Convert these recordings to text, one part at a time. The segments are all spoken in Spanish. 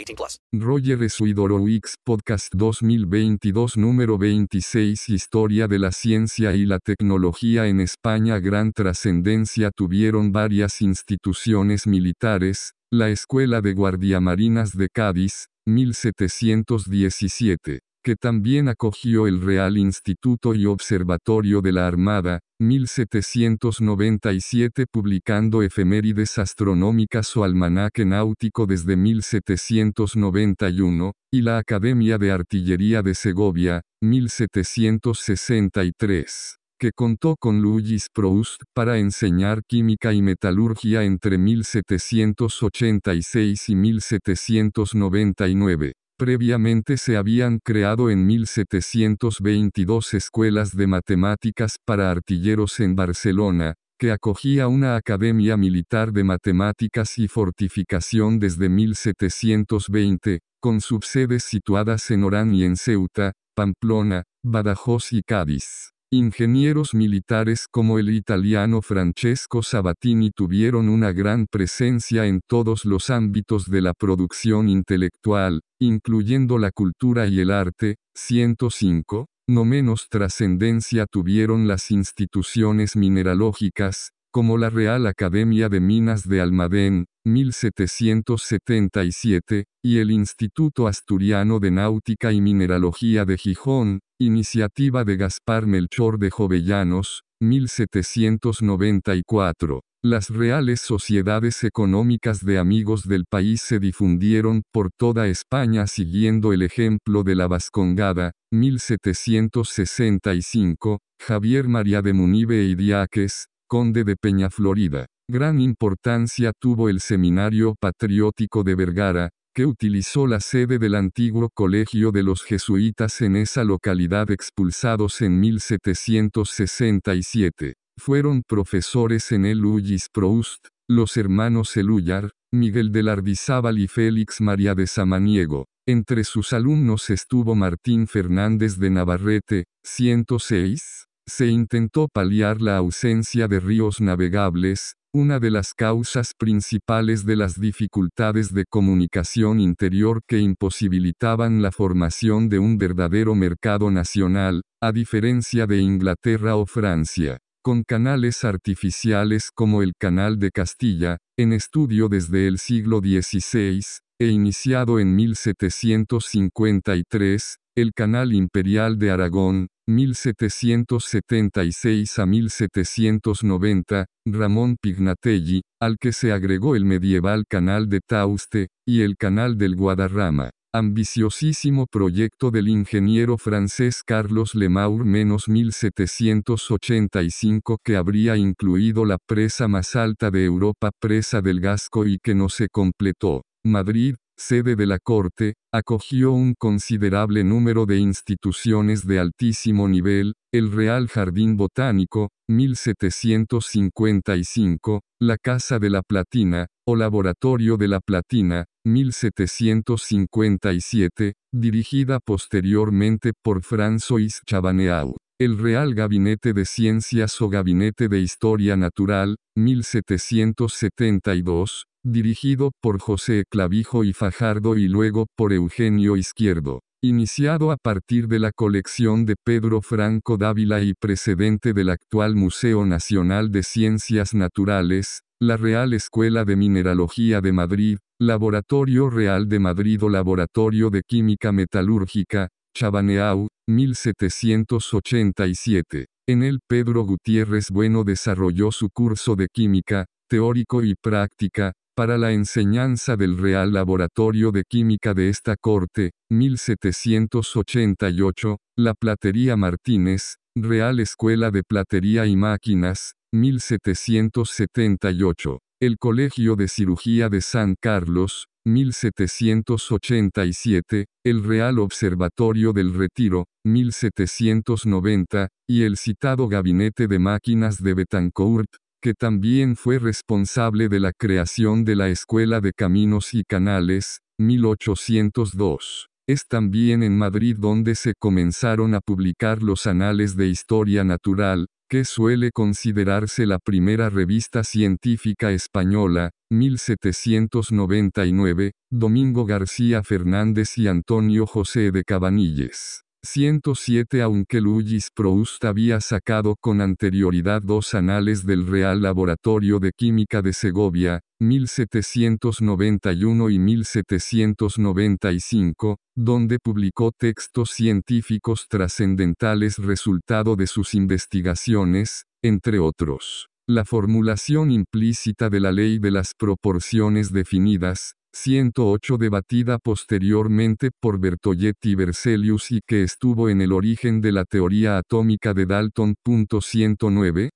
18 plus. Roger Suidoro X Podcast 2022 número 26 Historia de la ciencia y la tecnología en España. Gran trascendencia tuvieron varias instituciones militares, la Escuela de Guardiamarinas de Cádiz, 1717 que también acogió el Real Instituto y Observatorio de la Armada, 1797 publicando efemérides astronómicas o almanaque náutico desde 1791, y la Academia de Artillería de Segovia, 1763 que contó con Louis Proust para enseñar química y metalurgia entre 1786 y 1799. Previamente se habían creado en 1722 escuelas de matemáticas para artilleros en Barcelona, que acogía una academia militar de matemáticas y fortificación desde 1720, con subsedes situadas en Orán y en Ceuta, Pamplona, Badajoz y Cádiz. Ingenieros militares como el italiano Francesco Sabatini tuvieron una gran presencia en todos los ámbitos de la producción intelectual, incluyendo la cultura y el arte. 105. No menos trascendencia tuvieron las instituciones mineralógicas, como la Real Academia de Minas de Almadén, 1777, y el Instituto Asturiano de Náutica y Mineralogía de Gijón, iniciativa de Gaspar Melchor de Jovellanos, 1794. Las reales sociedades económicas de amigos del país se difundieron por toda España siguiendo el ejemplo de la Vascongada, 1765, Javier María de Munive y Diáquez, conde de Peñaflorida. Gran importancia tuvo el Seminario Patriótico de Vergara, que utilizó la sede del antiguo colegio de los jesuitas en esa localidad expulsados en 1767. Fueron profesores en el Louis Proust, los hermanos Eluyar, Miguel de Lardizábal y Félix María de Samaniego. Entre sus alumnos estuvo Martín Fernández de Navarrete, 106. Se intentó paliar la ausencia de ríos navegables, una de las causas principales de las dificultades de comunicación interior que imposibilitaban la formación de un verdadero mercado nacional, a diferencia de Inglaterra o Francia, con canales artificiales como el Canal de Castilla, en estudio desde el siglo XVI, e iniciado en 1753, el Canal Imperial de Aragón, 1776 a 1790, Ramón Pignatelli, al que se agregó el medieval Canal de Tauste, y el Canal del Guadarrama. Ambiciosísimo proyecto del ingeniero francés Carlos Lemaur menos 1785 que habría incluido la presa más alta de Europa, presa del Gasco y que no se completó. Madrid, sede de la Corte, acogió un considerable número de instituciones de altísimo nivel, el Real Jardín Botánico, 1755, la Casa de la Platina, o Laboratorio de la Platina, 1757, dirigida posteriormente por François Chabaneau. El Real Gabinete de Ciencias o Gabinete de Historia Natural, 1772, dirigido por José Clavijo y Fajardo y luego por Eugenio Izquierdo. Iniciado a partir de la colección de Pedro Franco Dávila y precedente del actual Museo Nacional de Ciencias Naturales, la Real Escuela de Mineralogía de Madrid, Laboratorio Real de Madrid o Laboratorio de Química Metalúrgica, Chabaneau, 1787. En él Pedro Gutiérrez Bueno desarrolló su curso de química, teórico y práctica, para la enseñanza del Real Laboratorio de Química de esta corte, 1788, la Platería Martínez, Real Escuela de Platería y Máquinas, 1778, el Colegio de Cirugía de San Carlos, 1787, el Real Observatorio del Retiro, 1790, y el citado Gabinete de Máquinas de Betancourt, que también fue responsable de la creación de la Escuela de Caminos y Canales, 1802. Es también en Madrid donde se comenzaron a publicar los anales de historia natural, que suele considerarse la primera revista científica española, 1799, Domingo García Fernández y Antonio José de Cabanilles. 107 Aunque Luis Proust había sacado con anterioridad dos anales del Real Laboratorio de Química de Segovia, 1791 y 1795, donde publicó textos científicos trascendentales resultado de sus investigaciones, entre otros. La formulación implícita de la ley de las proporciones definidas, 108 debatida posteriormente por Bertolletti y Berzelius y que estuvo en el origen de la teoría atómica de Dalton. 109.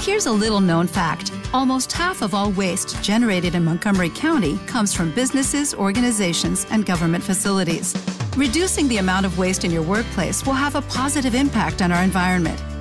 Here's a little known fact. Almost half of all waste generated in Montgomery County comes from businesses, organizations, and government facilities. Reducing the amount of waste in your workplace will have a positive impact on our environment.